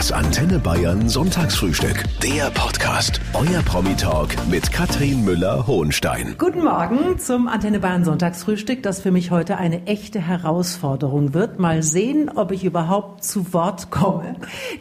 Das Antenne Bayern Sonntagsfrühstück. Der Podcast. Euer Promi-Talk mit Katrin Müller-Hohenstein. Guten Morgen zum Antenne Bayern Sonntagsfrühstück, das für mich heute eine echte Herausforderung wird. Mal sehen, ob ich überhaupt zu Wort komme.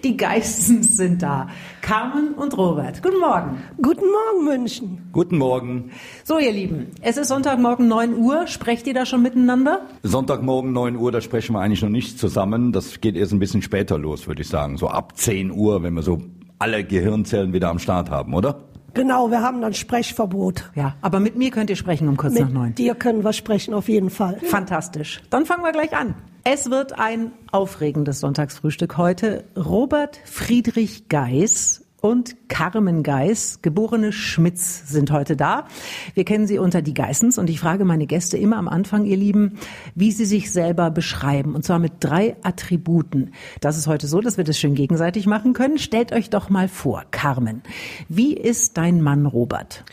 Die Geistens sind da. Carmen und Robert. Guten Morgen. Guten Morgen, München. Guten Morgen. So, ihr Lieben, es ist Sonntagmorgen 9 Uhr. Sprecht ihr da schon miteinander? Sonntagmorgen 9 Uhr, da sprechen wir eigentlich noch nicht zusammen. Das geht erst ein bisschen später los, würde ich sagen. So ab 10 Uhr, wenn wir so alle Gehirnzellen wieder am Start haben, oder? Genau, wir haben dann Sprechverbot. Ja, aber mit mir könnt ihr sprechen um kurz Mit nach neun. dir können wir sprechen, auf jeden Fall. Fantastisch. Dann fangen wir gleich an. Es wird ein aufregendes Sonntagsfrühstück heute. Robert Friedrich Geis und Carmen Geis, geborene Schmitz, sind heute da. Wir kennen sie unter die Geissens und ich frage meine Gäste immer am Anfang, ihr Lieben, wie sie sich selber beschreiben. Und zwar mit drei Attributen. Das ist heute so, dass wir das schön gegenseitig machen können. Stellt euch doch mal vor, Carmen. Wie ist dein Mann Robert?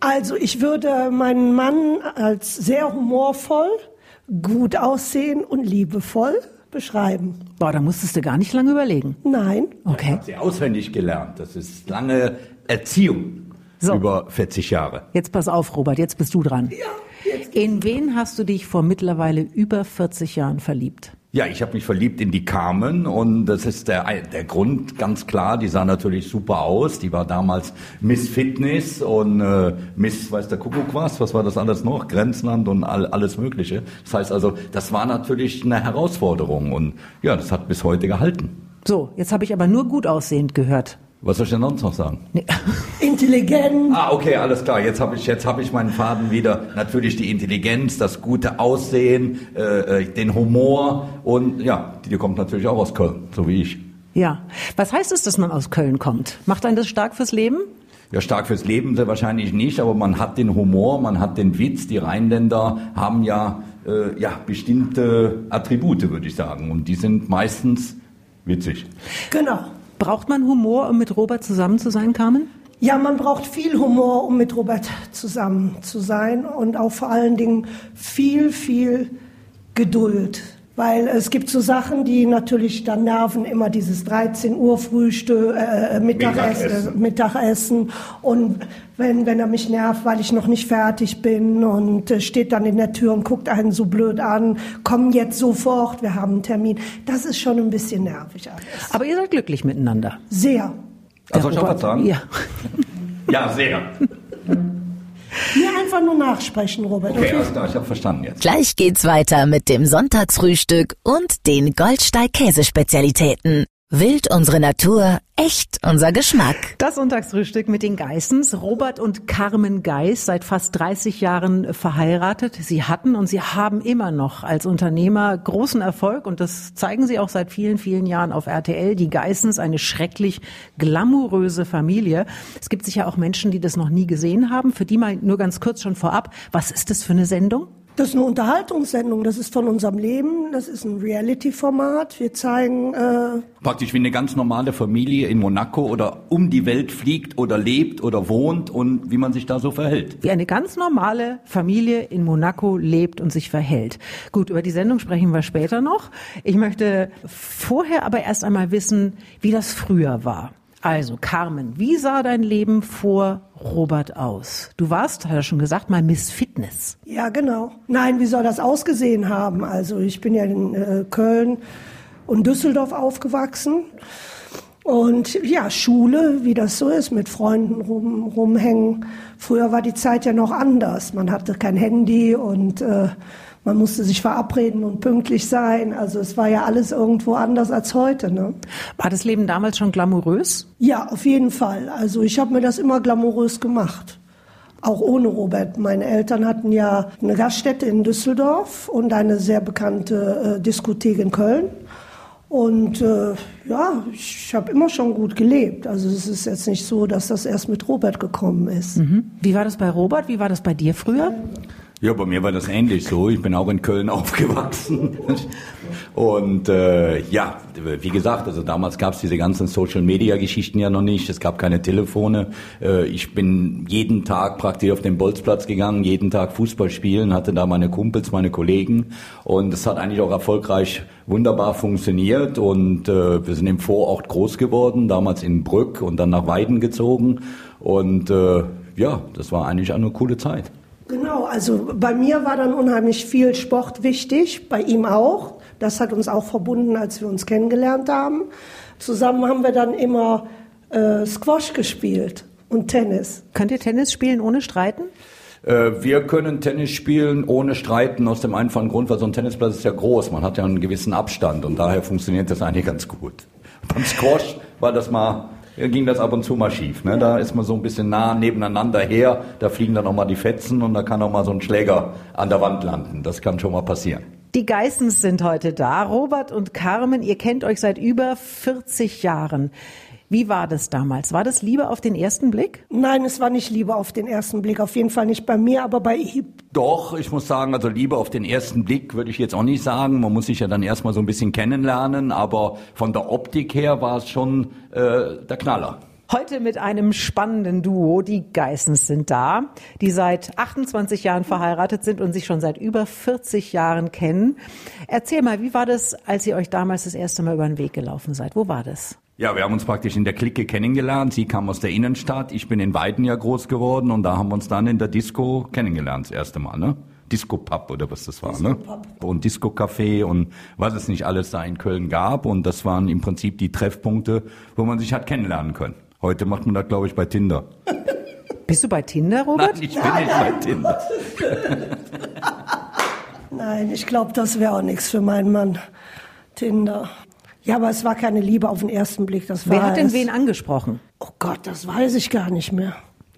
Also ich würde meinen Mann als sehr humorvoll, gut aussehen und liebevoll beschreiben. Boah, da musstest du gar nicht lange überlegen. Nein, Ich Okay. habe sie auswendig gelernt. Das ist lange Erziehung So. über 40 Jahre. Jetzt pass auf, Robert, jetzt bist du dran. In wen hast du dich vor mittlerweile über 40 Jahren verliebt? Ja, ich habe mich verliebt in die Carmen und das ist der, der Grund ganz klar. Die sah natürlich super aus. Die war damals Miss Fitness und äh, Miss, weiß der Kuckuck was, was war das alles noch? Grenzland und all, alles Mögliche. Das heißt also, das war natürlich eine Herausforderung und ja, das hat bis heute gehalten. So, jetzt habe ich aber nur gut aussehend gehört. Was soll ich denn sonst noch sagen? Nee. intelligent. Ah, okay, alles klar. Jetzt habe ich, jetzt habe ich meinen Faden wieder. Natürlich die Intelligenz, das gute Aussehen, äh, äh, den Humor und ja, die kommt natürlich auch aus Köln, so wie ich. Ja. Was heißt es, dass man aus Köln kommt? Macht einen das stark fürs Leben? Ja, stark fürs Leben sehr wahrscheinlich nicht, aber man hat den Humor, man hat den Witz. Die Rheinländer haben ja, äh, ja bestimmte Attribute, würde ich sagen, und die sind meistens witzig. Genau. Braucht man Humor, um mit Robert zusammen zu sein, Carmen? Ja, man braucht viel Humor, um mit Robert zusammen zu sein und auch vor allen Dingen viel, viel Geduld. Weil es gibt so Sachen, die natürlich dann nerven, immer dieses 13 Uhr Frühstück, äh, Mittagessen, Mittagessen. Mittagessen. Und wenn, wenn er mich nervt, weil ich noch nicht fertig bin und äh, steht dann in der Tür und guckt einen so blöd an, komm jetzt sofort, wir haben einen Termin. Das ist schon ein bisschen nervig alles. Aber ihr seid glücklich miteinander. Sehr. Also soll ich auch was sagen? Ja. Ja, sehr. Mir einfach nur nachsprechen, Robert. Okay, alles klar, ich habe verstanden jetzt. Gleich geht's weiter mit dem Sonntagsfrühstück und den Goldsteig-Käsespezialitäten. Wild unsere Natur, echt unser Geschmack. Das Sonntagsfrühstück mit den Geissens. Robert und Carmen Geiss, seit fast 30 Jahren verheiratet. Sie hatten und sie haben immer noch als Unternehmer großen Erfolg und das zeigen sie auch seit vielen, vielen Jahren auf RTL. Die Geissens, eine schrecklich glamouröse Familie. Es gibt sicher auch Menschen, die das noch nie gesehen haben. Für die mal nur ganz kurz schon vorab. Was ist das für eine Sendung? Das ist eine Unterhaltungssendung, das ist von unserem Leben, das ist ein Reality-Format. Wir zeigen, äh, Praktisch wie eine ganz normale Familie in Monaco oder um die Welt fliegt oder lebt oder wohnt und wie man sich da so verhält. wie eine ganz normale Familie in Monaco lebt und sich verhält. Gut, über die Sendung sprechen wir später noch. Ich möchte vorher aber erst einmal wissen, wie das früher war. Also, Carmen, wie sah dein Leben vor Robert aus? Du warst, hat er schon gesagt, mal Miss Fitness. ja genau. Nein, wie soll das ausgesehen haben? Also ich bin ja in äh, Köln und Düsseldorf aufgewachsen. Und ja, Schule, wie das so ist, mit Freunden rum, rumhängen. Früher war die Zeit ja noch anders. Man hatte kein Handy und äh, man musste sich verabreden und pünktlich sein. Also es war ja alles irgendwo anders als heute. Ne? War das Leben damals schon glamourös? Ja, auf jeden Fall. Also ich habe mir das immer glamourös gemacht. Auch ohne Robert. Meine Eltern hatten ja eine Gaststätte in Düsseldorf und eine sehr bekannte äh, Diskothek in Köln. Und äh, ja, ich habe immer schon gut gelebt. Also es ist jetzt nicht so, dass das erst mit Robert gekommen ist. Mhm. Wie war das bei Robert? Wie war das bei dir früher? Ja, bei mir war das ähnlich so. Ich bin auch in Köln aufgewachsen. Und äh, ja, wie gesagt, also damals gab es diese ganzen Social-Media-Geschichten ja noch nicht. Es gab keine Telefone. Äh, ich bin jeden Tag praktisch auf den Bolzplatz gegangen, jeden Tag Fußball spielen, hatte da meine Kumpels, meine Kollegen. Und es hat eigentlich auch erfolgreich wunderbar funktioniert. Und äh, wir sind im Vorort groß geworden, damals in Brück und dann nach Weiden gezogen. Und äh, ja, das war eigentlich eine coole Zeit. Genau, also bei mir war dann unheimlich viel Sport wichtig, bei ihm auch. Das hat uns auch verbunden, als wir uns kennengelernt haben. Zusammen haben wir dann immer äh, Squash gespielt und Tennis. Könnt ihr Tennis spielen ohne Streiten? Äh, wir können Tennis spielen ohne Streiten aus dem einfachen Grund, weil so ein Tennisplatz ist ja groß. Man hat ja einen gewissen Abstand und daher funktioniert das eigentlich ganz gut. Beim Squash war das mal ging das ab und zu mal schief. Ne? Da ist man so ein bisschen nah nebeneinander her, da fliegen dann auch mal die Fetzen und da kann auch mal so ein Schläger an der Wand landen. Das kann schon mal passieren. Die Geissens sind heute da. Robert und Carmen, ihr kennt euch seit über 40 Jahren. Wie war das damals? War das Liebe auf den ersten Blick? Nein, es war nicht Liebe auf den ersten Blick. Auf jeden Fall nicht bei mir, aber bei ihm. Doch, ich muss sagen, also Liebe auf den ersten Blick würde ich jetzt auch nicht sagen. Man muss sich ja dann erstmal so ein bisschen kennenlernen, aber von der Optik her war es schon äh, der Knaller. Heute mit einem spannenden Duo. Die Geissens sind da, die seit 28 Jahren verheiratet sind und sich schon seit über 40 Jahren kennen. Erzähl mal, wie war das, als ihr euch damals das erste Mal über den Weg gelaufen seid? Wo war das? Ja, wir haben uns praktisch in der Clique kennengelernt. Sie kam aus der Innenstadt, ich bin in Weiden ja groß geworden und da haben wir uns dann in der Disco kennengelernt, das erste Mal, ne? Disco Pub oder was das war, Disco ne? Pub. Und Disco Café und was es nicht alles da in Köln gab und das waren im Prinzip die Treffpunkte, wo man sich hat kennenlernen können. Heute macht man das, glaube ich, bei Tinder. Bist du bei Tinder, Robert? Nein, ich bin nein, nicht nein. bei Tinder. nein, ich glaube, das wäre auch nichts für meinen Mann. Tinder. Ja, aber es war keine Liebe auf den ersten Blick. Das war Wer hat denn wen angesprochen? Oh Gott, das weiß ich gar nicht mehr.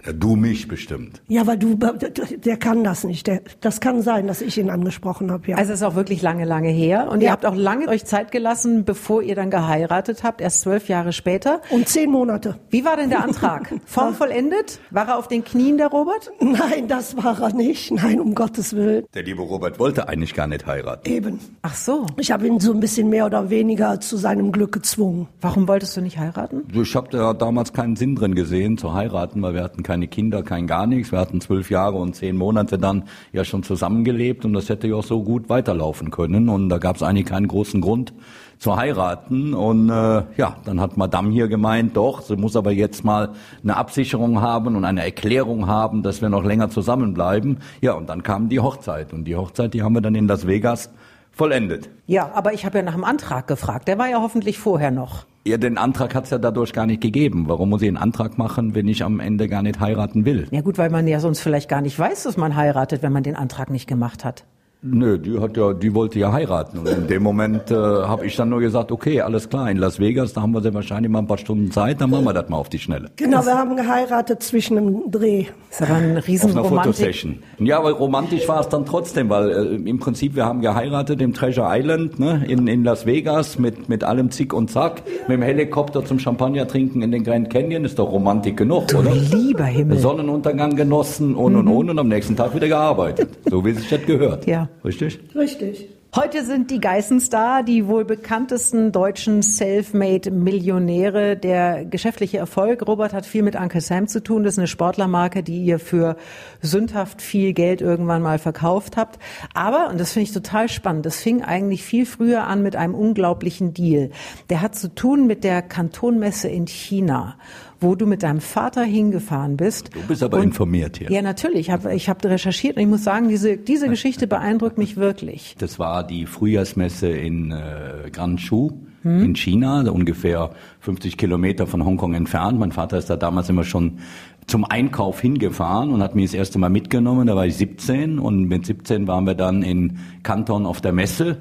Ja, du mich bestimmt. Ja, weil du, der kann das nicht. Der, das kann sein, dass ich ihn angesprochen habe. Ja. Also es ist auch wirklich lange, lange her. Und ja. ihr habt auch lange euch Zeit gelassen, bevor ihr dann geheiratet habt, erst zwölf Jahre später. Und zehn Monate. Wie war denn der Antrag? Form vollendet? War er auf den Knien, der Robert? Nein, das war er nicht. Nein, um Gottes Willen. Der liebe Robert wollte eigentlich gar nicht heiraten. Eben. Ach so. Ich habe ihn so ein bisschen mehr oder weniger zu seinem Glück gezwungen. Warum wolltest du nicht heiraten? Ich habe da damals keinen Sinn drin gesehen, zu heiraten, weil wir hatten keine Kinder, kein gar nichts. Wir hatten zwölf Jahre und zehn Monate dann ja schon zusammengelebt und das hätte ja auch so gut weiterlaufen können. Und da gab es eigentlich keinen großen Grund zu heiraten. Und äh, ja, dann hat Madame hier gemeint, doch, sie muss aber jetzt mal eine Absicherung haben und eine Erklärung haben, dass wir noch länger zusammenbleiben. Ja, und dann kam die Hochzeit. Und die Hochzeit, die haben wir dann in Las Vegas vollendet. Ja, aber ich habe ja nach dem Antrag gefragt. Der war ja hoffentlich vorher noch. Ja, den Antrag hat es ja dadurch gar nicht gegeben. Warum muss ich einen Antrag machen, wenn ich am Ende gar nicht heiraten will? Ja gut, weil man ja sonst vielleicht gar nicht weiß, dass man heiratet, wenn man den Antrag nicht gemacht hat. Nö, die hat ja, die wollte ja heiraten. Und in dem Moment äh, habe ich dann nur gesagt, okay, alles klar, in Las Vegas, da haben wir sehr wahrscheinlich mal ein paar Stunden Zeit, dann machen wir das mal auf die Schnelle. Genau, wir haben geheiratet zwischen dem Dreh. Das aber ein riesen Auf einer Fotosession. Ja, aber romantisch war es dann trotzdem, weil äh, im Prinzip wir haben geheiratet im Treasure Island ne, in, in Las Vegas mit, mit allem Zick und Zack, mit dem Helikopter zum Champagner trinken in den Grand Canyon, ist doch Romantik genug, du oder? lieber Himmel. Sonnenuntergang genossen und mhm. und und und am nächsten Tag wieder gearbeitet. So wie sich das gehört. Ja. Richtig? Richtig. Heute sind die Geissens da, die wohl bekanntesten deutschen Selfmade-Millionäre. Der geschäftliche Erfolg, Robert, hat viel mit Uncle Sam zu tun. Das ist eine Sportlermarke, die ihr für sündhaft viel Geld irgendwann mal verkauft habt. Aber, und das finde ich total spannend, das fing eigentlich viel früher an mit einem unglaublichen Deal. Der hat zu tun mit der Kantonmesse in China wo du mit deinem Vater hingefahren bist. Du bist aber und, informiert hier. Ja, natürlich. Ich habe ich hab recherchiert und ich muss sagen, diese, diese Geschichte beeindruckt mich wirklich. Das war die Frühjahrsmesse in äh, Guangzhou hm. in China, ungefähr 50 Kilometer von Hongkong entfernt. Mein Vater ist da damals immer schon zum Einkauf hingefahren und hat mich das erste Mal mitgenommen. Da war ich 17 und mit 17 waren wir dann in Kanton auf der Messe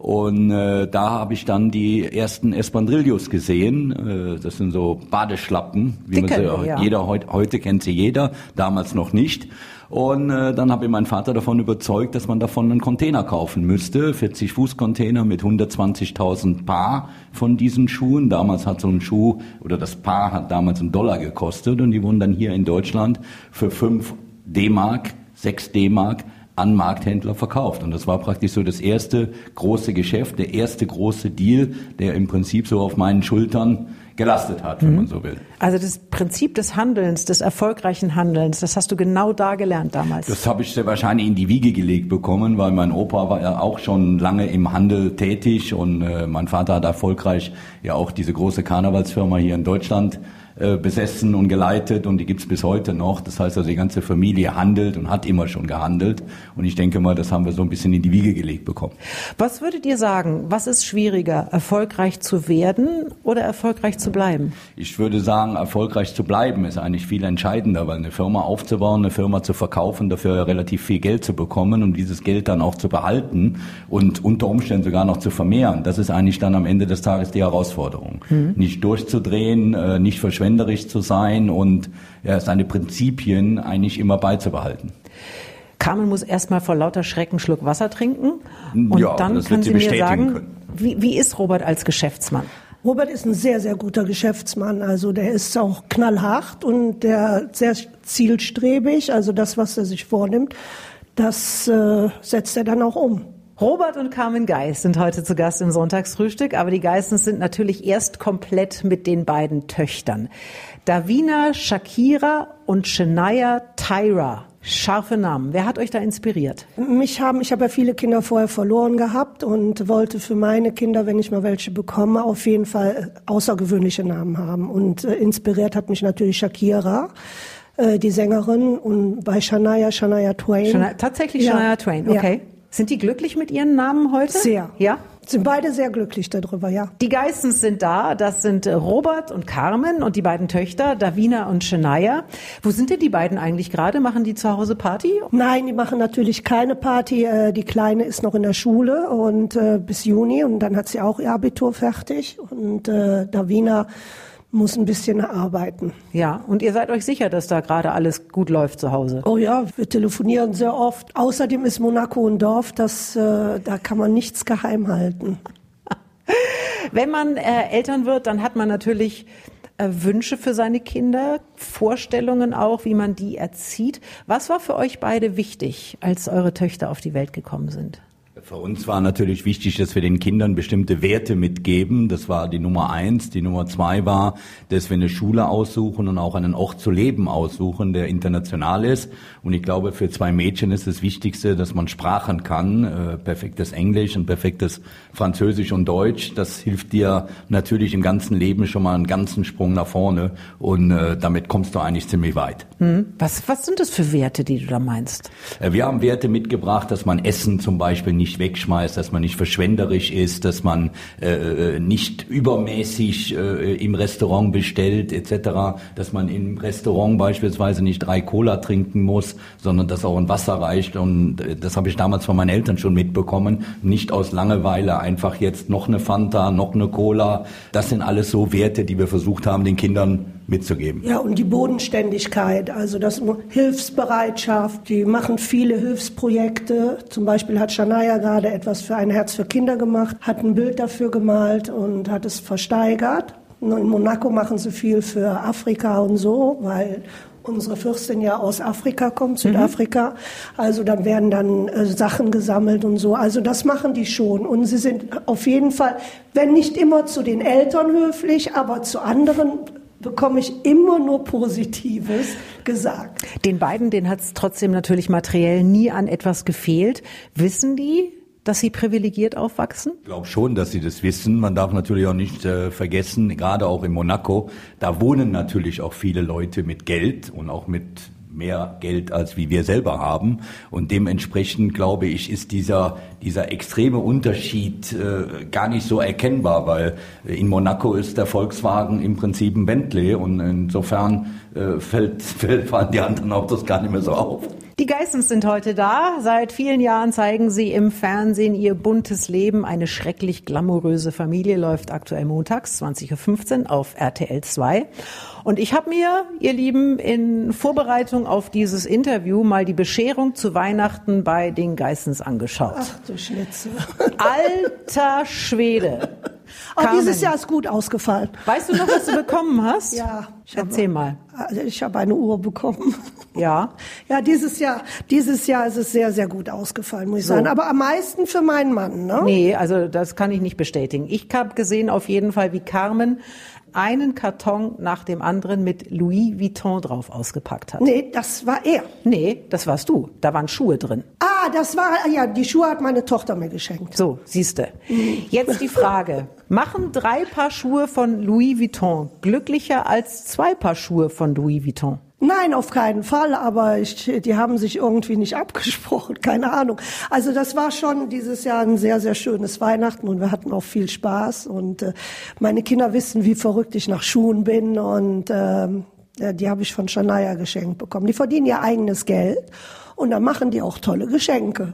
und äh, da habe ich dann die ersten Espandrillos gesehen. Äh, das sind so Badeschlappen, wie man sie ja. jeder heut, heute kennt sie jeder, damals noch nicht. Und äh, dann habe ich meinen Vater davon überzeugt, dass man davon einen Container kaufen müsste, 40 Fuß Container mit 120.000 Paar von diesen Schuhen. Damals hat so ein Schuh oder das Paar hat damals einen Dollar gekostet und die wurden dann hier in Deutschland für 5 D-Mark, 6 D-Mark an Markthändler verkauft. Und das war praktisch so das erste große Geschäft, der erste große Deal, der im Prinzip so auf meinen Schultern gelastet hat, wenn mhm. man so will. Also das Prinzip des Handelns, des erfolgreichen Handelns, das hast du genau da gelernt damals. Das habe ich sehr wahrscheinlich in die Wiege gelegt bekommen, weil mein Opa war ja auch schon lange im Handel tätig und äh, mein Vater hat erfolgreich ja auch diese große Karnevalsfirma hier in Deutschland äh, besessen und geleitet und die gibt's bis heute noch. Das heißt also, die ganze Familie handelt und hat immer schon gehandelt. Und ich denke mal, das haben wir so ein bisschen in die Wiege gelegt bekommen. Was würdet ihr sagen, was ist schwieriger, erfolgreich zu werden oder erfolgreich zu bleiben? Ich würde sagen, erfolgreich zu bleiben ist eigentlich viel entscheidender, weil eine Firma aufzubauen, eine Firma zu verkaufen, dafür relativ viel Geld zu bekommen und dieses Geld dann auch zu behalten und unter Umständen sogar noch zu vermehren. Das ist eigentlich dann am Ende des Tages die Herausforderung. Mhm. Nicht durchzudrehen, äh, nicht verschwenden verschwenderisch zu sein und ja, seine Prinzipien eigentlich immer beizubehalten. Carmen muss erstmal vor lauter Schrecken Schluck Wasser trinken und ja, dann kann sie, sie mir sagen, wie, wie ist Robert als Geschäftsmann? Robert ist ein sehr, sehr guter Geschäftsmann. Also der ist auch knallhart und der sehr zielstrebig. Also das, was er sich vornimmt, das äh, setzt er dann auch um. Robert und Carmen Geis sind heute zu Gast im Sonntagsfrühstück, aber die Geissens sind natürlich erst komplett mit den beiden Töchtern. Davina Shakira und Shania Tyra. Scharfe Namen. Wer hat euch da inspiriert? Mich haben, ich habe ja viele Kinder vorher verloren gehabt und wollte für meine Kinder, wenn ich mal welche bekomme, auf jeden Fall außergewöhnliche Namen haben. Und äh, inspiriert hat mich natürlich Shakira äh, die Sängerin und bei Shania Shania Twain. Shania, tatsächlich ja. Shania Twain, okay. Sind die glücklich mit ihren Namen heute? Sehr. Ja? Sind beide sehr glücklich darüber, ja. Die Geissens sind da. Das sind äh, Robert und Carmen und die beiden Töchter, Davina und Shania. Wo sind denn die beiden eigentlich gerade? Machen die zu Hause Party? Nein, die machen natürlich keine Party. Äh, die Kleine ist noch in der Schule und äh, bis Juni und dann hat sie auch ihr Abitur fertig. Und Davina muss ein bisschen arbeiten. Ja, und ihr seid euch sicher, dass da gerade alles gut läuft zu Hause? Oh ja, wir telefonieren sehr oft. Außerdem ist Monaco ein Dorf, das, äh, da kann man nichts geheim halten. Wenn man äh, Eltern wird, dann hat man natürlich äh, Wünsche für seine Kinder, Vorstellungen auch, wie man die erzieht. Was war für euch beide wichtig, als eure Töchter auf die Welt gekommen sind? Für uns war natürlich wichtig, dass wir den Kindern bestimmte Werte mitgeben. Das war die Nummer eins. Die Nummer zwei war, dass wir eine Schule aussuchen und auch einen Ort zu leben aussuchen, der international ist. Und ich glaube, für zwei Mädchen ist das Wichtigste, dass man Sprachen kann. Äh, perfektes Englisch und perfektes Französisch und Deutsch. Das hilft dir natürlich im ganzen Leben schon mal einen ganzen Sprung nach vorne. Und äh, damit kommst du eigentlich ziemlich weit. Hm. Was, was sind das für Werte, die du da meinst? Äh, wir haben Werte mitgebracht, dass man Essen zum Beispiel nicht wegschmeißt, dass man nicht verschwenderisch ist, dass man äh, äh, nicht übermäßig äh, im Restaurant bestellt etc., dass man im Restaurant beispielsweise nicht drei Cola trinken muss, sondern dass auch ein Wasser reicht. Und äh, das habe ich damals von meinen Eltern schon mitbekommen. Nicht aus Langeweile einfach jetzt noch eine Fanta, noch eine Cola. Das sind alles so Werte, die wir versucht haben, den Kindern mitzugeben. Ja, und die Bodenständigkeit, also das Hilfsbereitschaft, die machen viele Hilfsprojekte. Zum Beispiel hat Shania gerade etwas für ein Herz für Kinder gemacht, hat ein Bild dafür gemalt und hat es versteigert. In Monaco machen sie viel für Afrika und so, weil unsere Fürstin ja aus Afrika kommt, mhm. Südafrika. Mhm. Also dann werden dann äh, Sachen gesammelt und so. Also das machen die schon. Und sie sind auf jeden Fall, wenn nicht immer zu den Eltern höflich, aber zu anderen bekomme ich immer nur Positives gesagt. Den beiden, denen hat es trotzdem natürlich materiell nie an etwas gefehlt. Wissen die, dass sie privilegiert aufwachsen? Ich glaube schon, dass sie das wissen. Man darf natürlich auch nicht äh, vergessen, gerade auch in Monaco, da wohnen natürlich auch viele Leute mit Geld und auch mit mehr Geld als wie wir selber haben. Und dementsprechend glaube ich, ist dieser, dieser extreme Unterschied äh, gar nicht so erkennbar, weil in Monaco ist der Volkswagen im Prinzip ein Bentley und insofern äh, fällt, fällt, fallen die anderen Autos gar nicht mehr so auf. Die Geissens sind heute da. Seit vielen Jahren zeigen sie im Fernsehen ihr buntes Leben. Eine schrecklich glamouröse Familie läuft aktuell montags 20.15 Uhr auf RTL 2. Und ich habe mir, ihr Lieben, in Vorbereitung auf dieses Interview mal die Bescherung zu Weihnachten bei den Geissens angeschaut. Ach du Schnitzel. Alter Schwede. Aber Carmen, dieses Jahr ist gut ausgefallen. Weißt du noch, was du bekommen hast? Ja. ich Erzähl mal. Also ich habe eine Uhr bekommen. Ja. Ja, dieses Jahr, dieses Jahr ist es sehr, sehr gut ausgefallen, muss ich So. sagen. Aber am meisten für meinen Mann, ne? Nee, also das kann ich nicht bestätigen. Ich habe gesehen auf jeden Fall, wie Carmen einen Karton nach dem anderen mit Louis Vuitton drauf ausgepackt hat. Nee, das war er. Nee, das warst du. Da waren Schuhe drin. Ah, das war, ja, die Schuhe hat meine Tochter mir geschenkt. So, siehste. Jetzt die Frage. Machen drei Paar Schuhe von Louis Vuitton glücklicher als zwei Paar Schuhe von Louis Vuitton? Nein, auf keinen Fall, aber ich, die haben sich irgendwie nicht abgesprochen, keine Ahnung. Also das war schon dieses Jahr ein sehr, sehr schönes Weihnachten und wir hatten auch viel Spaß und äh, meine Kinder wissen, wie verrückt ich nach Schuhen bin und ja, die habe ich von Shania geschenkt bekommen. Die verdienen ihr eigenes Geld und dann machen die auch tolle Geschenke.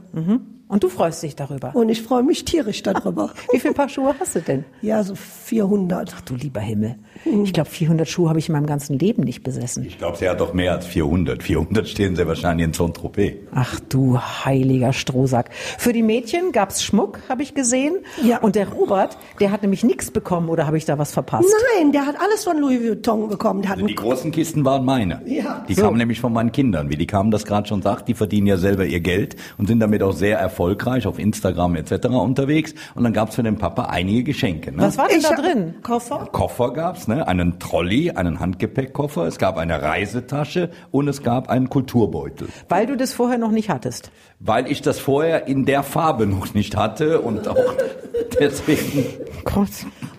Und du freust dich darüber. Und ich freue mich tierisch darüber. Wie viele Paar Schuhe hast du denn? Ja, so 400. Du lieber Himmel. Ich glaube, 400 Schuhe habe ich in meinem ganzen Leben nicht besessen. Ich glaube, sie hat doch mehr als 400. 400 stehen sie wahrscheinlich in Saint-Tropez. Ach du heiliger Strohsack. Für die Mädchen gab's Schmuck, habe ich gesehen. Ja. Und der Robert, der hat nämlich nichts bekommen oder habe ich da was verpasst? Nein, der hat alles von Louis Vuitton bekommen. Der hat Also die großen Kisten waren meine. Ja. Die So. kamen nämlich von meinen Kindern. Wie die kamen, das gerade schon sagt, die verdienen ja selber ihr Geld und sind damit auch sehr erfolgreich auf Instagram etc. unterwegs. Und dann gab's für den Papa einige Geschenke. Ne? Was war denn Ich da drin? Koffer? Koffer gab's, ne? einen Trolley, einen Handgepäckkoffer, es gab eine Reisetasche und es gab einen Kulturbeutel. Weil du das vorher noch nicht hattest. Weil ich das vorher in der Farbe noch nicht hatte und auch deswegen. Gott.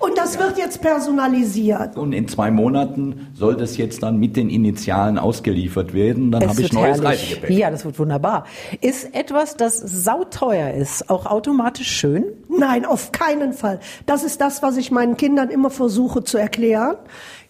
Und das wird jetzt personalisiert. Und in zwei Monaten soll das jetzt dann mit den Initialen ausgeliefert werden. Dann habe ich neues. Reisegepäck. Ja, das wird wunderbar. Ist etwas, das sauteuer ist, auch automatisch schön? Nein, auf keinen Fall. Das ist das, was ich meinen Kindern immer versuche zu erklären.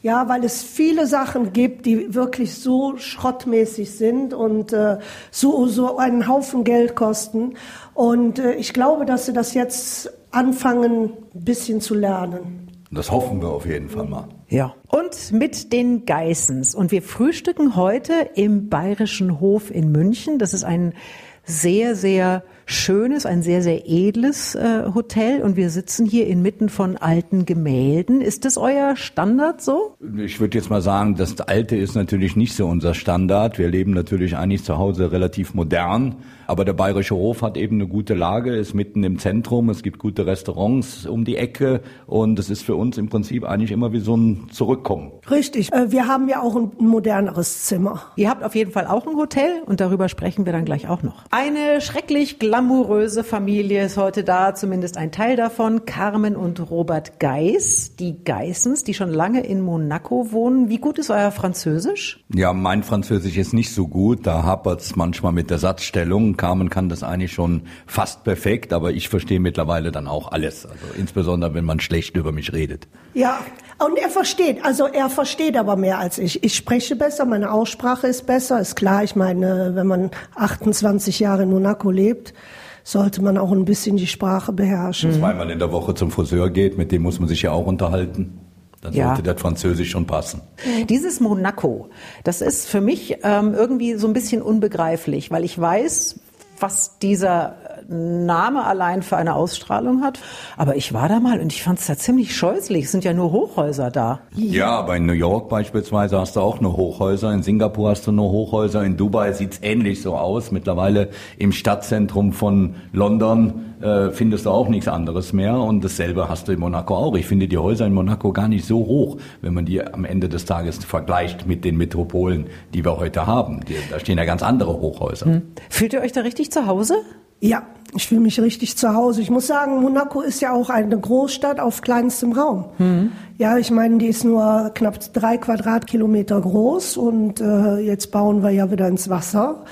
Ja, weil es viele Sachen gibt, die wirklich so schrottmäßig sind und äh, so, so einen Haufen Geld kosten. Und äh, ich glaube, dass sie das jetzt anfangen, ein bisschen zu lernen. Das hoffen wir auf jeden Fall mal. Ja. Und mit den Geissens. Und wir frühstücken heute im Bayerischen Hof in München. Das ist ein sehr, sehr schönes, ein sehr, sehr edles äh, Hotel. Und wir sitzen hier inmitten von alten Gemälden. Ist das euer Standard so? Ich würde jetzt mal sagen, das Alte ist natürlich nicht so unser Standard. Wir leben natürlich eigentlich zu Hause relativ modern. Aber der Bayerische Hof hat eben eine gute Lage, ist mitten im Zentrum. Es gibt gute Restaurants um die Ecke. Und es ist für uns im Prinzip eigentlich immer wie so ein Zurückkommen. Richtig. Äh, wir haben ja auch ein moderneres Zimmer. Ihr habt auf jeden Fall auch ein Hotel und darüber sprechen wir dann gleich auch noch. Eine schrecklich glamouröse Familie ist heute da, zumindest ein Teil davon. Carmen und Robert Geis, die Geissens, die schon lange in Monaco wohnen. Wie gut ist euer Französisch? Ja, mein Französisch ist nicht so gut. Da hapert's manchmal mit der Satzstellung. Carmen kann das eigentlich schon fast perfekt, aber ich verstehe mittlerweile dann auch alles. Also insbesondere, wenn man schlecht über mich redet. Ja, und er versteht, also er versteht aber mehr als ich. Ich spreche besser, meine Aussprache ist besser, ist klar. Ich meine, wenn man 28 Jahre in Monaco lebt, sollte man auch ein bisschen die Sprache beherrschen. Zweimal in der Woche zum Friseur geht, mit dem muss man sich ja auch unterhalten. Dann Ja. sollte das Französisch schon passen. Dieses Monaco, das ist für mich ähm, irgendwie so ein bisschen unbegreiflich, weil ich weiß, was dieser Name allein für eine Ausstrahlung hat. Aber ich war da mal und ich fand es da ziemlich scheußlich. Es sind ja nur Hochhäuser da. Ja, aber in New York beispielsweise hast du auch nur Hochhäuser, in Singapur hast du nur Hochhäuser, in Dubai sieht's ähnlich so aus. Mittlerweile im Stadtzentrum von London äh, findest du auch nichts anderes mehr und dasselbe hast du in Monaco auch. Ich finde die Häuser in Monaco gar nicht so hoch, wenn man die am Ende des Tages vergleicht mit den Metropolen, die wir heute haben. Die, da stehen ja ganz andere Hochhäuser. Fühlt ihr euch da richtig zu Hause? Ja, ich fühle mich richtig zu Hause. Ich muss sagen, Monaco ist ja auch eine Großstadt auf kleinstem Raum. Ja, ich meine, die ist nur knapp drei Quadratkilometer groß und äh, jetzt bauen wir ja wieder ins Wasser,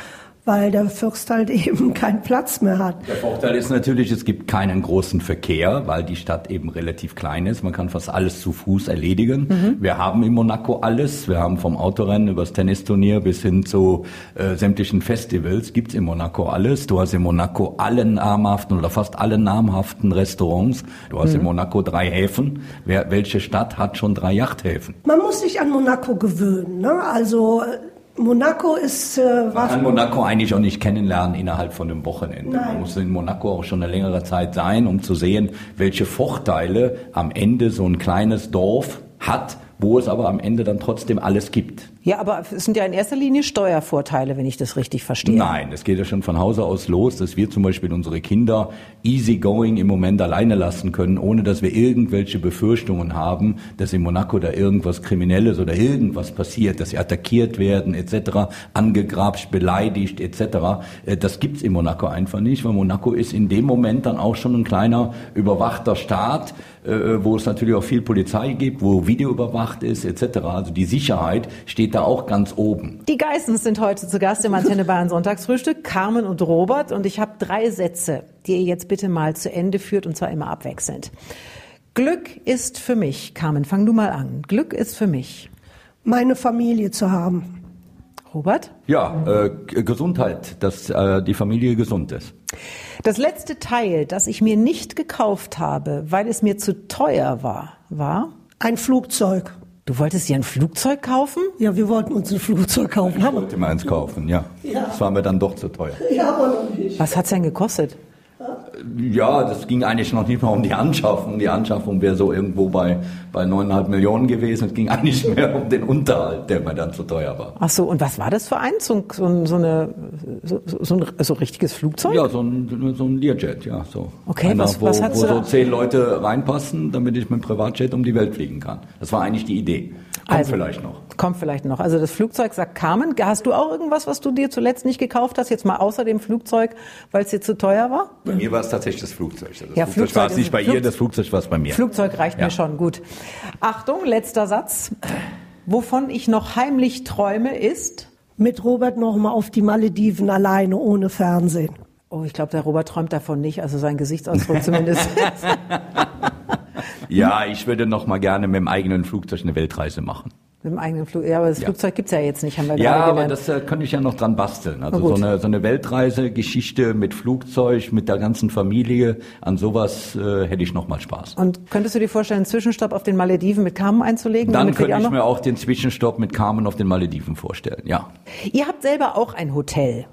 weil der Fürst halt eben keinen Platz mehr hat. Der Vorteil ist natürlich, es gibt keinen großen Verkehr, weil die Stadt eben relativ klein ist. Man kann fast alles zu Fuß erledigen. Wir haben in Monaco alles. Wir haben vom Autorennen über das Tennisturnier bis hin zu äh, sämtlichen Festivals gibt's in Monaco alles. Du hast in Monaco alle namhaften oder fast alle namhaften Restaurants. Du hast in Monaco drei Häfen. Wer, welche Stadt hat schon drei Yachthäfen? Man muss sich an Monaco gewöhnen. Ne? Also äh, Monaco ist, äh, Man kann Monaco eigentlich auch nicht kennenlernen innerhalb von einem Wochenende. Nein. Man muss in Monaco auch schon eine längere Zeit sein, um zu sehen, welche Vorteile am Ende so ein kleines Dorf hat, wo es aber am Ende dann trotzdem alles gibt. Ja, aber es sind ja in erster Linie Steuervorteile, wenn ich das richtig verstehe. Nein, es geht ja schon von Hause aus los, dass wir zum Beispiel unsere Kinder easygoing im Moment alleine lassen können, ohne dass wir irgendwelche Befürchtungen haben, dass in Monaco da irgendwas Kriminelles oder irgendwas passiert, dass sie attackiert werden etc., angegrapscht, beleidigt etc. Äh, Das gibt's in Monaco einfach nicht, weil Monaco ist in dem Moment dann auch schon ein kleiner überwachter Staat, wo es natürlich auch viel Polizei gibt, wo Video überwacht ist etc. Also die Sicherheit steht da auch ganz oben. Die Geissens sind heute zu Gast im Antenne Bayern Sonntagsfrühstück, Carmen und Robert. Und ich habe drei Sätze, die ihr jetzt bitte mal zu Ende führt und zwar immer abwechselnd. Glück ist für mich, Carmen, fang du mal an. Glück ist für mich. meine Familie zu haben. Robert? Ja, äh, Gesundheit, dass äh, die Familie gesund ist. Das letzte Teil, das ich mir nicht gekauft habe, weil es mir zu teuer war, war? Ein Flugzeug. Du wolltest dir ein Flugzeug kaufen? Ja, wir wollten uns ein Flugzeug kaufen. Ich wollte mal eins kaufen, ja. Das war mir dann doch zu teuer. ja, aber noch nicht. Was hat's denn gekostet? Ja, das ging eigentlich noch nicht mal um die Anschaffung. Die Anschaffung wäre so irgendwo bei bei neuneinhalb Millionen gewesen. Es ging eigentlich mehr um den Unterhalt, der mir dann zu teuer war. Ach so, und was war das für eins? So, so, so, eine, so, so ein so richtiges Flugzeug? Ja, so ein, so ein Learjet, ja. So. Okay, was- wo, was hast wo du so zehn Leute reinpassen, damit ich mit dem Privatjet um die Welt fliegen kann. Das war eigentlich die Idee. Kommt Also, vielleicht noch. Kommt vielleicht noch. Also das Flugzeug sagt Carmen. Hast du auch irgendwas, was du dir zuletzt nicht gekauft hast? Jetzt mal außer dem Flugzeug, weil es dir zu teuer war? Bei mir war es tatsächlich das Flugzeug. Das Ja, Flugzeug Flugzeug war es nicht bei Flug- ihr, das Flugzeug war es bei mir. Flugzeug reicht Ja. mir schon, gut. Achtung, letzter Satz. Wovon ich noch heimlich träume ist... Mit Robert noch mal auf die Malediven alleine ohne Fernsehen. Oh, ich glaube, der Robert träumt davon nicht, also sein Gesichtsausdruck zumindest. Ja, ich würde noch mal gerne mit dem eigenen Flugzeug eine Weltreise machen. Mit dem eigenen Flug. Ja, aber das Ja. Flugzeug gibt's ja jetzt nicht, haben wir Ja, gerade aber das äh, könnte ich ja noch dran basteln. Also so eine, so eine Weltreisegeschichte mit Flugzeug, mit der ganzen Familie, an sowas äh, hätte ich noch mal Spaß. Und könntest du dir vorstellen, einen Zwischenstopp auf den Malediven mit Carmen einzulegen? Dann könnte ich noch- mir auch den Zwischenstopp mit Carmen auf den Malediven vorstellen, ja. Ihr habt selber auch ein Hotel.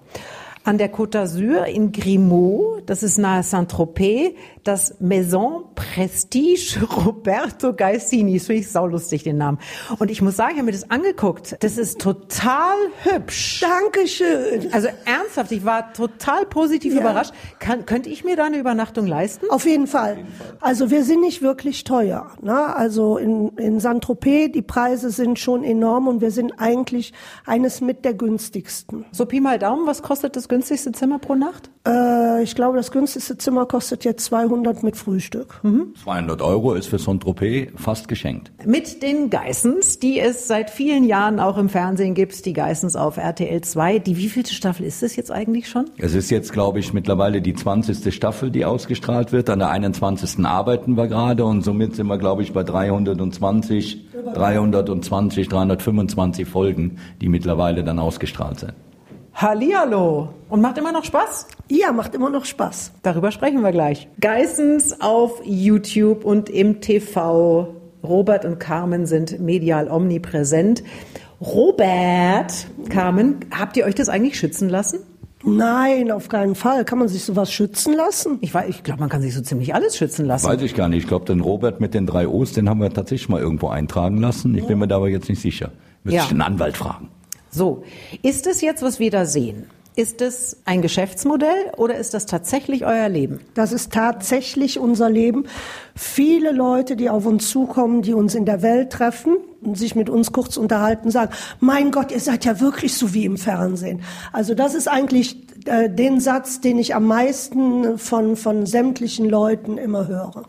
An der Côte d'Azur in Grimaud, das ist nahe Saint-Tropez, das Maison Prestige Roberto Gaisini. Das finde ich saulustig, den Namen. Und ich muss sagen, ich habe mir das angeguckt. Das ist total hübsch. Dankeschön. Also ernsthaft, ich war total positiv Ja. überrascht. Kann, könnte ich mir da eine Übernachtung leisten? Auf jeden Fall. Also wir sind nicht wirklich teuer. Ne? Also in, in Saint-Tropez, die Preise sind schon enorm und wir sind eigentlich eines mit der günstigsten. So Pi mal Daumen, was kostet das günstigste Zimmer pro Nacht? Äh, ich glaube, das günstigste Zimmer kostet jetzt 200 mit Frühstück. 200 Euro ist für Saint-Tropez fast geschenkt. Mit den Geissens, die es seit vielen Jahren auch im Fernsehen gibt, die Geissens auf RTL 2. Die wievielte Staffel ist es jetzt eigentlich schon? Es ist jetzt, glaube ich, mittlerweile die 20. Staffel, die ausgestrahlt wird. An der 21. arbeiten wir gerade und somit sind wir, glaube ich, bei 320, 320, 325 Folgen, die mittlerweile dann ausgestrahlt sind. Hallihallo. Und macht immer noch Spaß? Ja, macht immer noch Spaß. Darüber sprechen wir gleich. Geissens auf YouTube und im TV. Robert und Carmen sind medial omnipräsent. Robert, Carmen, habt ihr euch das eigentlich schützen lassen? Nein, auf keinen Fall. Kann man sich sowas schützen lassen? Ich, weiß- ich glaube, man kann sich so ziemlich alles schützen lassen. Weiß ich gar nicht. Ich glaube, den Robert mit den drei O's, den haben wir tatsächlich mal irgendwo eintragen lassen. Ich bin mir da aber jetzt nicht sicher. Müsste Ja. ich den Anwalt fragen. So, ist es jetzt, was wir da sehen? Ist es ein Geschäftsmodell oder ist das tatsächlich euer Leben? Das ist tatsächlich unser Leben. Viele Leute, die auf uns zukommen, die uns in der Welt treffen und sich mit uns kurz unterhalten, sagen, mein Gott, ihr seid ja wirklich so wie im Fernsehen. Also das ist eigentlich äh, den Satz, den ich am meisten von, von sämtlichen Leuten immer höre.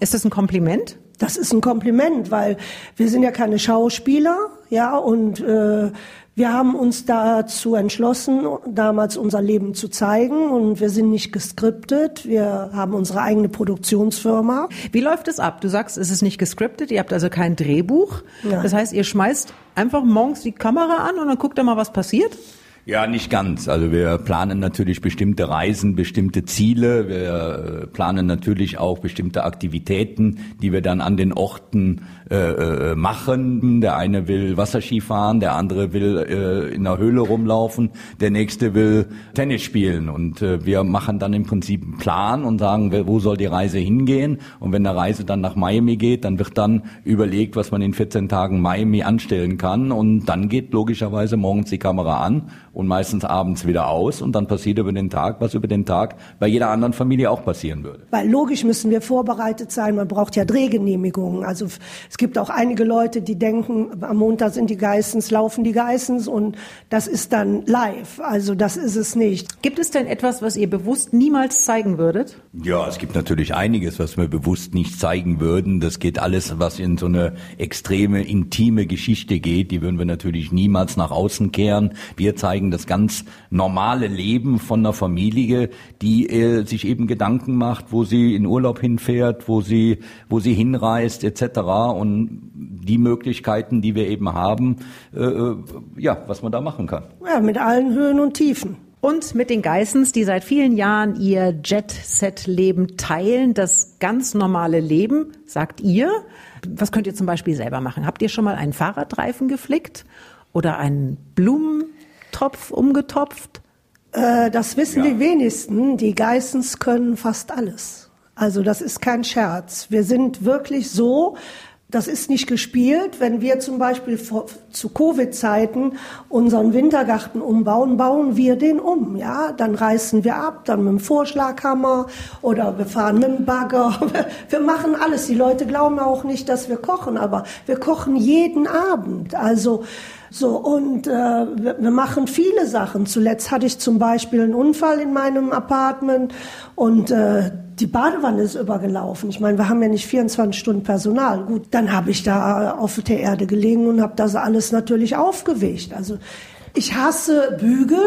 Ist das ein Kompliment? Das ist ein Kompliment, weil wir sind ja keine Schauspieler, ja, und äh, wir haben uns dazu entschlossen, damals unser Leben zu zeigen und wir sind nicht geskriptet. Wir haben unsere eigene Produktionsfirma. Wie läuft es ab? Du sagst, es ist nicht gescriptet, ihr habt also kein Drehbuch. Ja. Das heißt, ihr schmeißt einfach morgens die Kamera an und dann guckt ihr mal, was passiert? Ja, nicht ganz. Also wir planen natürlich bestimmte Reisen, bestimmte Ziele. Wir äh, planen natürlich auch bestimmte Aktivitäten, die wir dann an den Orten äh, äh, machen. Der eine will Wasserski fahren, der andere will äh, in der Höhle rumlaufen, der nächste will Tennis spielen. Und äh, wir machen dann im Prinzip einen Plan und sagen, wo soll die Reise hingehen. Und wenn eine Reise dann nach Miami geht, dann wird dann überlegt, was man in 14 Tagen Miami anstellen kann. Und dann geht logischerweise morgens die Kamera an und meistens abends wieder aus und dann passiert über den Tag, was über den Tag bei jeder anderen Familie auch passieren würde. Weil logisch müssen wir vorbereitet sein, man braucht ja Drehgenehmigungen. Also es gibt auch einige Leute, die denken, am Montag sind die Geissens, laufen die Geissens und das ist dann live. Also das ist es nicht. Gibt es denn etwas, was ihr bewusst niemals zeigen würdet? Ja, es gibt natürlich einiges, was wir bewusst nicht zeigen würden. Das geht alles, was in so eine extreme, intime Geschichte geht, die würden wir natürlich niemals nach außen kehren. Wir zeigen das ganz normale Leben von einer Familie, die äh, sich eben Gedanken macht, wo sie in Urlaub hinfährt, wo sie, wo sie hinreist etc. Und die Möglichkeiten, die wir eben haben, äh, äh, ja, was man da machen kann. Ja, mit allen Höhen und Tiefen. Und mit den Geissens, die seit vielen Jahren ihr Jet-Set-Leben teilen, das ganz normale Leben, sagt ihr. Was könnt ihr zum Beispiel selber machen? Habt ihr schon mal einen Fahrradreifen geflickt oder einen Blumen Topf umgetopft? Äh, das wissen ja. die wenigsten. Die Geissens können fast alles. Also das ist kein Scherz. Wir sind wirklich so, das ist nicht gespielt. Wenn wir zum Beispiel vor, zu Covid-Zeiten unseren Wintergarten umbauen, bauen wir den um. Ja, dann reißen wir ab, dann mit dem Vorschlaghammer oder wir fahren mit dem Bagger. Wir machen alles. Die Leute glauben auch nicht, dass wir kochen, aber wir kochen jeden Abend. Also so, und äh, wir, wir machen viele Sachen. Zuletzt hatte ich zum Beispiel einen Unfall in meinem Apartment und äh, die Badewanne ist übergelaufen. Ich meine, wir haben ja nicht 24 Stunden Personal. Gut, dann habe ich da auf der Erde gelegen und habe das alles natürlich aufgewischt. Also ich hasse Bügeln,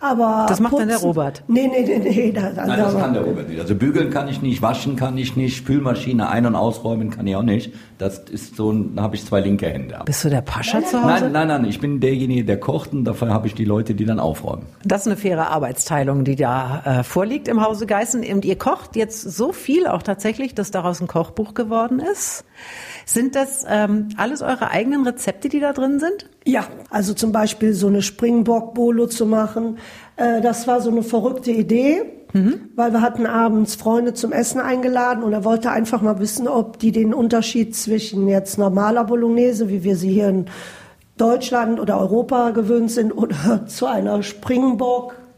aber das macht putzen, dann der Robert. Nee, nee, nee, nee. Da, da, Nein, das kann der Robert nicht. Also bügeln kann ich nicht, waschen kann ich nicht, Spülmaschine ein- und ausräumen kann ich auch nicht. Das ist so, da habe ich zwei linke Hände. Bist du der Pascha zu Hause? Nein, nein, nein, ich bin derjenige, der kocht und dafür habe ich die Leute, die dann aufräumen. Das ist eine faire Arbeitsteilung, die da äh, vorliegt im Hause Geißen. Und ihr kocht jetzt so viel auch tatsächlich, dass daraus ein Kochbuch geworden ist. Sind das ähm, alles eure eigenen Rezepte, die da drin sind? Ja, also zum Beispiel so eine Springbock-Bolo zu machen. Äh, das war so eine verrückte Idee, mhm. weil wir hatten abends Freunde zum Essen eingeladen und er wollte einfach mal wissen, ob die den Unterschied zwischen jetzt normaler Bolognese, wie wir sie hier in Deutschland oder Europa gewöhnt sind, oder zu einer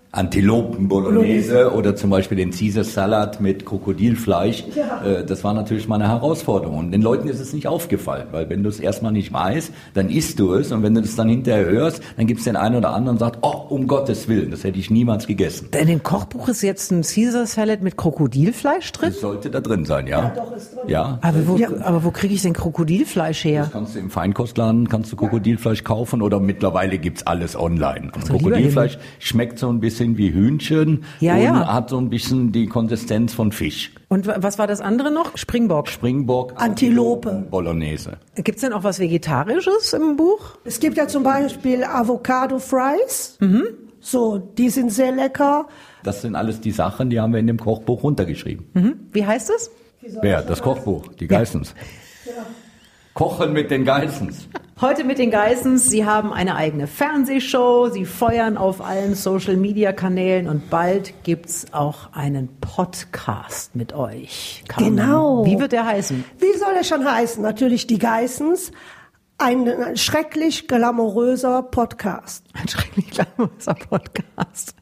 Springbock Antilopen-Bolognese oder zum Beispiel den Caesar-Salat mit Krokodilfleisch. Ja. Äh, das war natürlich mal eine Herausforderung. Und den Leuten ist es nicht aufgefallen, weil wenn du es erstmal nicht weißt, dann isst du es und wenn du das dann hinterher hörst, dann gibt es den einen oder anderen und sagt, oh, um Gottes Willen, das hätte ich niemals gegessen. In dem Kochbuch ist jetzt ein Caesar-Salat mit Krokodilfleisch drin? Das sollte da drin sein, ja. Ja, doch, ist drin. Ja. Aber wo, ja. aber wo kriege ich denn Krokodilfleisch her? Das kannst du im Feinkostladen, kannst du Krokodilfleisch kaufen oder mittlerweile gibt's alles online. Ach, Krokodilfleisch schmeckt so ein bisschen wie Hühnchen ja, und ja. hat so ein bisschen die Konsistenz von Fisch. Und was war das andere noch? Springbock. Springbock. Antilope. Bolognese. Gibt's denn auch was Vegetarisches im Buch? Es gibt ja zum Beispiel Avocado Fries. Mhm. So, die sind sehr lecker. Das sind alles die Sachen, die haben wir in dem Kochbuch runtergeschrieben. Mhm. Wie heißt es? Wer? Das Kochbuch, die Geissens. Ja. ja. Kochen mit den Geissens. Heute mit den Geissens. Sie haben eine eigene Fernsehshow. Sie feuern auf allen Social Media Kanälen und bald gibt's auch einen Podcast mit euch. Carmen. Genau. Wie wird der heißen? Wie soll er schon heißen? Natürlich die Geissens. Ein, ein schrecklich glamouröser Podcast. Ein schrecklich glamouröser Podcast.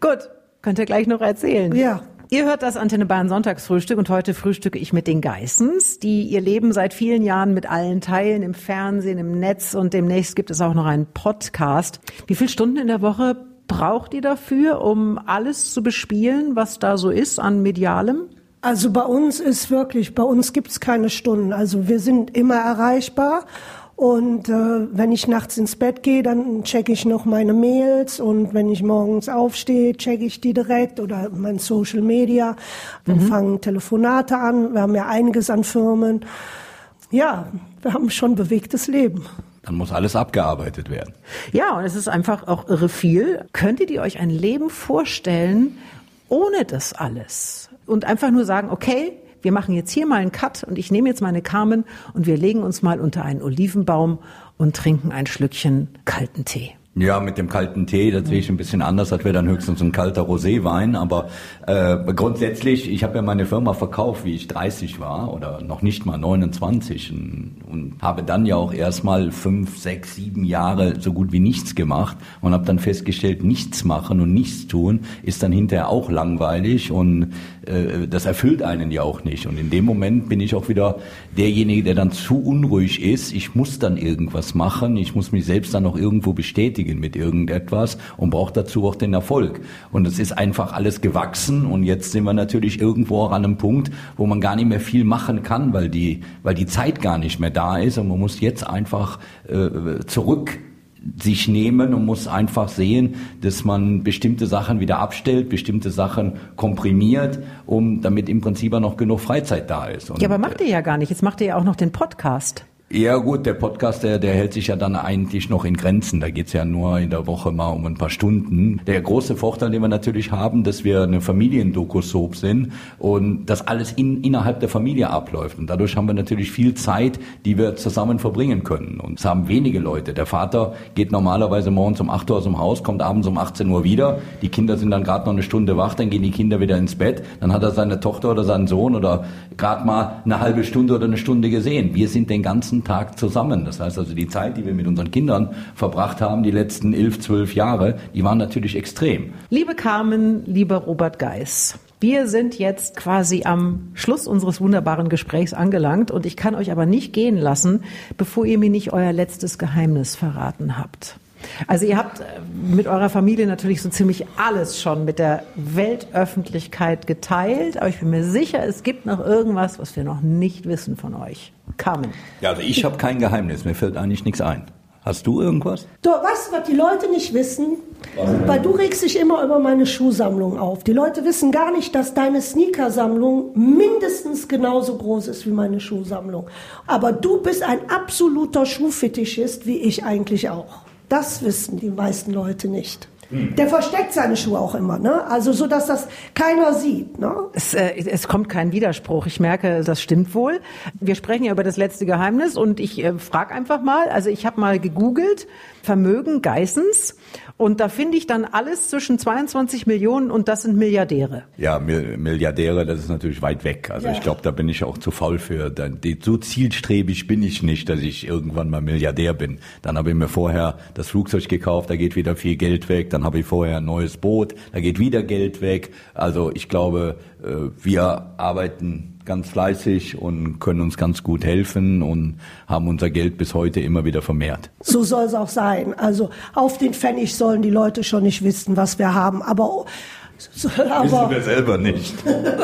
Gut, könnt ihr gleich noch erzählen. Ja. Ihr hört das Antenne Bayern Sonntagsfrühstück und heute frühstücke ich mit den Geissens, die ihr Leben seit vielen Jahren mit allen teilen, im Fernsehen, im Netz und demnächst gibt es auch noch einen Podcast. Wie viele Stunden in der Woche braucht ihr dafür, um alles zu bespielen, was da so ist an Medialem? Also bei uns ist wirklich, bei uns gibt es keine Stunden. Also wir sind immer erreichbar und äh, wenn ich nachts ins Bett gehe, dann checke ich noch meine Mails und wenn ich morgens aufstehe, checke ich die direkt oder mein Social Media. Dann mhm. fangen Telefonate an. Wir haben ja einiges an Firmen. Ja, wir haben schon bewegtes Leben. Dann muss alles abgearbeitet werden. Ja, und es ist einfach auch irre viel. Könntet ihr euch ein Leben vorstellen ohne das alles? Und einfach nur sagen, okay, wir machen jetzt hier mal einen Cut und ich nehme jetzt meine Carmen und wir legen uns mal unter einen Olivenbaum und trinken ein Schlückchen kalten Tee. Ja, mit dem kalten Tee, das sehe ich ein bisschen anders. Das wäre dann höchstens ein kalter Roséwein. Aber äh, grundsätzlich, ich habe ja meine Firma verkauft, wie ich 30 war oder noch nicht mal 29 und, und habe dann ja auch erstmal fünf, sechs, sieben Jahre so gut wie nichts gemacht und habe dann festgestellt, nichts machen und nichts tun ist dann hinterher auch langweilig und äh, das erfüllt einen ja auch nicht. Und in dem Moment bin ich auch wieder derjenige, der dann zu unruhig ist. Ich muss dann irgendwas machen. Ich muss mich selbst dann noch irgendwo bestätigen mit irgendetwas und brauche dazu auch den Erfolg. Und es ist einfach alles gewachsen. Und jetzt sind wir natürlich irgendwo an einem Punkt, wo man gar nicht mehr viel machen kann, weil die, weil die Zeit gar nicht mehr da ist. Und man muss jetzt einfach äh, zurück sich nehmen und muss einfach sehen, dass man bestimmte Sachen wieder abstellt, bestimmte Sachen komprimiert, um damit im Prinzip auch noch genug Freizeit da ist. Und ja, aber macht ihr ja gar nicht. Jetzt macht ihr ja auch noch den Podcast. Ja gut, der Podcast, der, der hält sich ja dann eigentlich noch in Grenzen. Da geht's ja nur in der Woche mal um ein paar Stunden. Der große Vorteil, den wir natürlich haben, dass wir eine Familiendoku-Soap sind und das alles in, innerhalb der Familie abläuft. Und dadurch haben wir natürlich viel Zeit, die wir zusammen verbringen können. Und es haben wenige Leute. Der Vater geht normalerweise morgens um 8 Uhr aus dem Haus, kommt abends um 18 Uhr wieder. Die Kinder sind dann gerade noch eine Stunde wach, dann gehen die Kinder wieder ins Bett. Dann hat er seine Tochter oder seinen Sohn oder gerade mal eine halbe Stunde oder eine Stunde gesehen. Wir sind den ganzen ganzen Tag zusammen. Das heißt also, die Zeit, die wir mit unseren Kindern verbracht haben, die letzten elf, zwölf Jahre, die waren natürlich extrem. Liebe Carmen, lieber Robert Geis. Wir sind jetzt quasi am Schluss unseres wunderbaren Gesprächs angelangt und ich kann euch aber nicht gehen lassen, bevor ihr mir nicht euer letztes Geheimnis verraten habt. Also ihr habt äh, mit eurer Familie natürlich so ziemlich alles schon mit der Weltöffentlichkeit geteilt, aber ich bin mir sicher, es gibt noch irgendwas, was wir noch nicht wissen von euch. Carmen. Ja, also ich habe kein Geheimnis, mir fällt eigentlich nichts ein. Hast du irgendwas? Du, weißt du, was die Leute nicht wissen? Weil du regst dich immer über meine Schuhsammlung auf. Die Leute wissen gar nicht, dass deine Sneakersammlung mindestens genauso groß ist wie meine Schuhsammlung. Aber du bist ein absoluter Schuhfetischist, wie ich eigentlich auch. Das wissen die meisten Leute nicht. Der versteckt seine Schuhe auch immer, ne? Also so, dass das keiner sieht, ne? Es, äh, es kommt kein Widerspruch. Ich merke, das stimmt wohl. Wir sprechen ja über das letzte Geheimnis und ich äh, frage einfach mal. Also ich habe mal gegoogelt Vermögen Geissens und da finde ich dann alles zwischen 22 Millionen und das sind Milliardäre. Ja, Milliardäre, das ist natürlich weit weg. Also ja. ich glaube, da bin ich auch zu faul für. So zielstrebig bin ich nicht, dass ich irgendwann mal Milliardär bin. Dann habe ich mir vorher das Flugzeug gekauft, da geht wieder viel Geld weg. Dann habe ich vorher ein neues Boot, da geht wieder Geld weg. Also ich glaube, äh, wir arbeiten ganz fleißig und können uns ganz gut helfen und haben unser Geld bis heute immer wieder vermehrt. So soll es auch sein. Also auf den Pfennig sollen die Leute schon nicht wissen, was wir haben, aber aber Wissen wir selber nicht.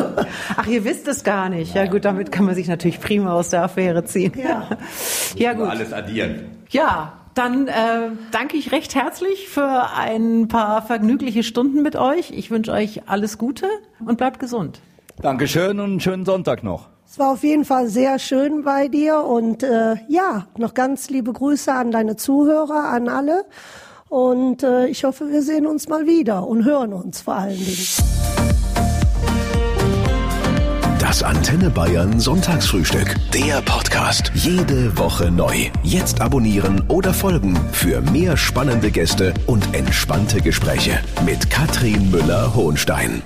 Ach, ihr wisst es gar nicht. Ja gut, damit kann man sich natürlich prima aus der Affäre ziehen. Ja, ja gut. Alles addieren. Ja, dann äh, danke ich recht herzlich für ein paar vergnügliche Stunden mit euch. Ich wünsche euch alles Gute und bleibt gesund. Dankeschön und einen schönen Sonntag noch. Es war auf jeden Fall sehr schön bei dir und äh, ja, noch ganz liebe Grüße an deine Zuhörer, an alle. Und äh, ich hoffe, wir sehen uns mal wieder und hören uns vor allen Dingen. Das Antenne Bayern Sonntagsfrühstück. Der Podcast. Jede Woche neu. Jetzt abonnieren oder folgen für mehr spannende Gäste und entspannte Gespräche mit Katrin Müller-Hohenstein.